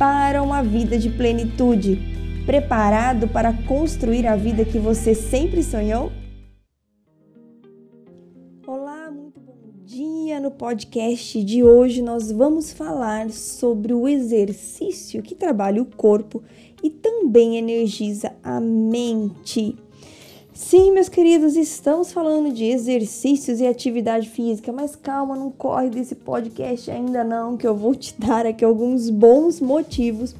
para uma vida de plenitude. Preparado para construir a vida que você sempre sonhou? Olá, muito bom dia! No podcast de hoje nós vamos falar sobre o exercício que trabalha o corpo e também energiza a mente. Sim, meus queridos, estamos falando de exercícios e atividade física, mas calma, não corre desse podcast ainda não, que eu vou te dar aqui alguns bons motivos,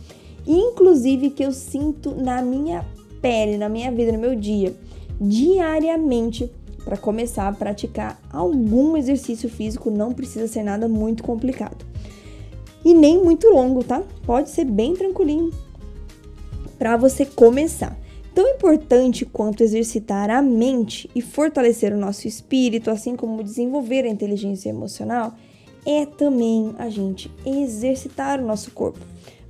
inclusive que eu sinto na minha pele, na minha vida, no meu dia, diariamente, para começar a praticar algum exercício físico, não precisa ser nada muito complicado. E nem muito longo, tá? Pode ser bem tranquilinho para você começar. Tão importante quanto exercitar a mente e fortalecer o nosso espírito, assim como desenvolver a inteligência emocional, é também a gente exercitar o nosso corpo.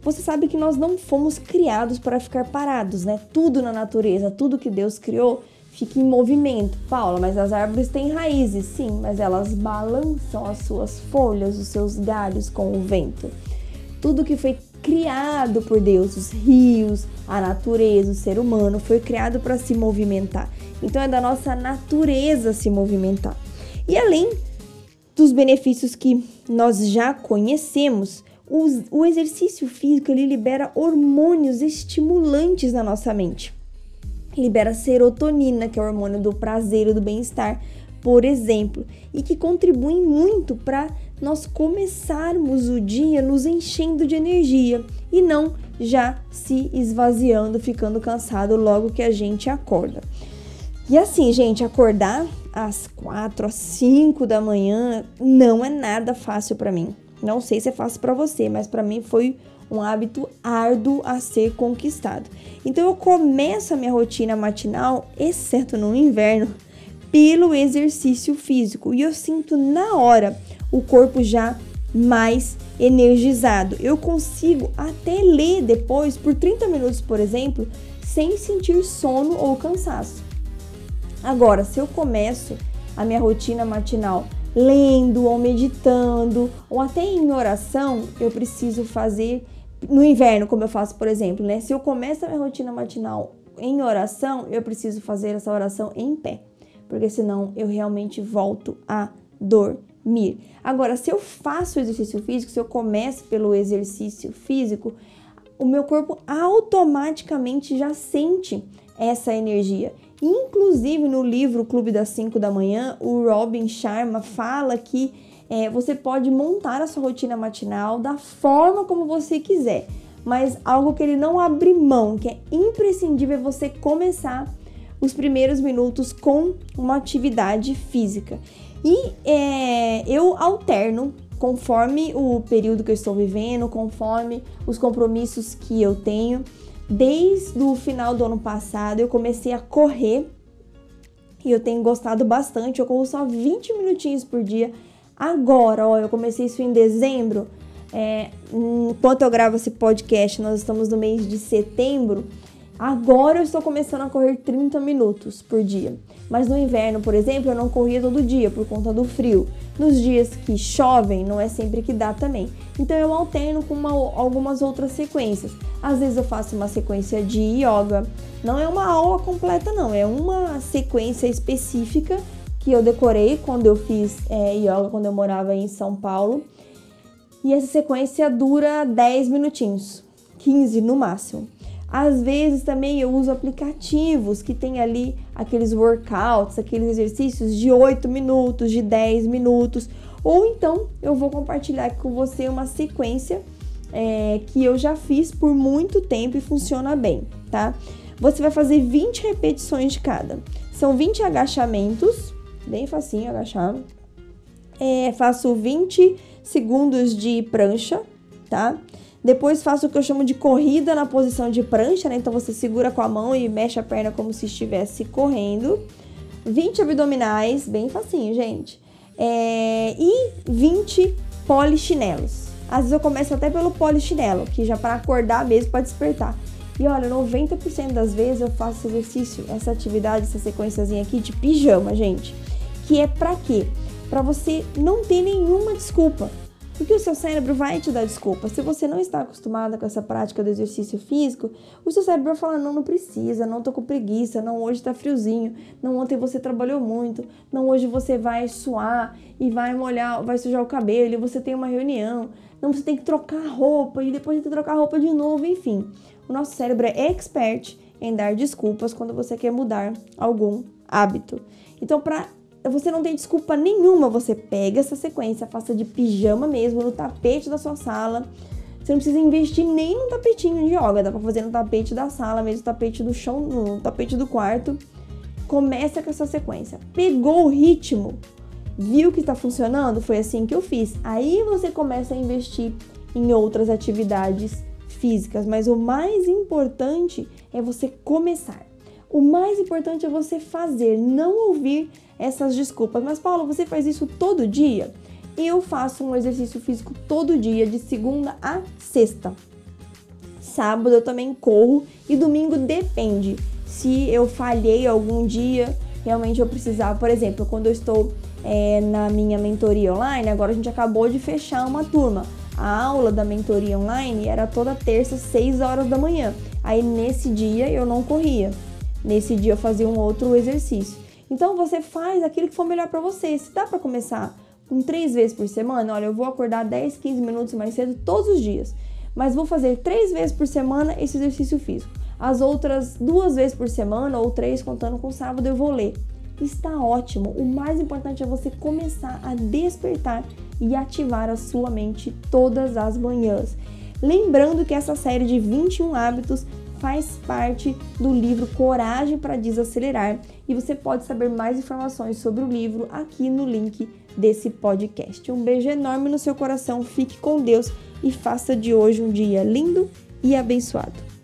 Você sabe que nós não fomos criados para ficar parados, né? Tudo na natureza, tudo que Deus criou fica em movimento. Paula, mas as árvores têm raízes, sim, mas elas balançam as suas folhas, os seus galhos com o vento. Tudo que foi criado por Deus, os rios, a natureza, o ser humano foi criado para se movimentar. Então é da nossa natureza se movimentar. E além dos benefícios que nós já conhecemos, o exercício físico ele libera hormônios estimulantes na nossa mente. Libera serotonina, que é o hormônio do prazer e do bem-estar, por exemplo, e que contribuem muito para nós começarmos o dia nos enchendo de energia e não já se esvaziando, ficando cansado logo que a gente acorda. E assim, gente, acordar às quatro, às cinco da manhã não é nada fácil para mim. Não sei se é fácil para você, mas para mim foi um hábito árduo a ser conquistado. Então eu começo a minha rotina matinal, exceto no inverno, pelo exercício físico e eu sinto na hora o corpo já mais energizado. Eu consigo até ler depois por 30 minutos, por exemplo, sem sentir sono ou cansaço. Agora, se eu começo a minha rotina matinal lendo ou meditando ou até em oração, eu preciso fazer no inverno, como eu faço, por exemplo, né? Se eu começo a minha rotina matinal em oração, eu preciso fazer essa oração em pé, porque senão eu realmente volto a dormir mir. Agora, se eu faço exercício físico, se eu começo pelo exercício físico, o meu corpo automaticamente já sente essa energia. Inclusive no livro Clube das 5 da Manhã, o Robin Sharma fala que é, você pode montar a sua rotina matinal da forma como você quiser, mas algo que ele não abre mão, que é imprescindível é você começar os primeiros minutos com uma atividade física. E é, eu alterno conforme o período que eu estou vivendo, conforme os compromissos que eu tenho. Desde o final do ano passado eu comecei a correr e eu tenho gostado bastante. Eu corro só 20 minutinhos por dia. Agora, ó, eu comecei isso em dezembro. É, enquanto eu gravo esse podcast, nós estamos no mês de setembro. Agora eu estou começando a correr 30 minutos por dia. Mas no inverno, por exemplo, eu não corria todo dia por conta do frio. Nos dias que chovem, não é sempre que dá também. Então eu alterno com uma, algumas outras sequências. Às vezes eu faço uma sequência de yoga. Não é uma aula completa, não. É uma sequência específica que eu decorei quando eu fiz é, yoga, quando eu morava em São Paulo. E essa sequência dura 10 minutinhos, 15 no máximo. Às vezes também eu uso aplicativos que tem ali aqueles workouts, aqueles exercícios de 8 minutos, de 10 minutos. Ou então eu vou compartilhar com você uma sequência é, que eu já fiz por muito tempo e funciona bem, tá? Você vai fazer 20 repetições de cada. São 20 agachamentos, bem facinho agachar. É, faço 20 segundos de prancha, tá? Depois faço o que eu chamo de corrida na posição de prancha, né? Então você segura com a mão e mexe a perna como se estivesse correndo. 20 abdominais, bem facinho, gente. É... E 20 polichinelos. Às vezes eu começo até pelo polichinelo, que já para acordar mesmo, para despertar. E olha, 90% das vezes eu faço esse exercício, essa atividade, essa sequenciazinha aqui de pijama, gente. Que é para quê? Para você não ter nenhuma desculpa. Porque o seu cérebro vai te dar desculpa. Se você não está acostumada com essa prática do exercício físico, o seu cérebro vai falar: não, não precisa, não tô com preguiça, não, hoje tá friozinho, não, ontem você trabalhou muito, não, hoje você vai suar e vai molhar, vai sujar o cabelo, e você tem uma reunião, não, você tem que trocar roupa e depois tem que trocar roupa de novo, enfim. O nosso cérebro é expert em dar desculpas quando você quer mudar algum hábito. Então, para você não tem desculpa nenhuma, você pega essa sequência, faça de pijama mesmo, no tapete da sua sala. Você não precisa investir nem no tapetinho de yoga, dá pra fazer no tapete da sala, mesmo tapete do chão, no tapete do quarto. Começa com essa sequência. Pegou o ritmo, viu que está funcionando? Foi assim que eu fiz. Aí você começa a investir em outras atividades físicas, mas o mais importante é você começar. O mais importante é você fazer, não ouvir essas desculpas. Mas, Paulo, você faz isso todo dia? Eu faço um exercício físico todo dia, de segunda a sexta. Sábado eu também corro e domingo depende. Se eu falhei algum dia, realmente eu precisava, por exemplo, quando eu estou é, na minha mentoria online, agora a gente acabou de fechar uma turma. A aula da mentoria online era toda terça, 6 horas da manhã. Aí nesse dia eu não corria. Nesse dia fazia um outro exercício. Então você faz aquilo que for melhor para você. Se dá para começar com três vezes por semana, olha, eu vou acordar 10, 15 minutos mais cedo todos os dias, mas vou fazer três vezes por semana esse exercício físico. As outras duas vezes por semana ou três contando com sábado eu vou ler. Está ótimo. O mais importante é você começar a despertar e ativar a sua mente todas as manhãs. Lembrando que essa série de 21 hábitos faz parte do livro Coragem para Desacelerar e você pode saber mais informações sobre o livro aqui no link desse podcast. Um beijo enorme no seu coração, fique com Deus e faça de hoje um dia lindo e abençoado.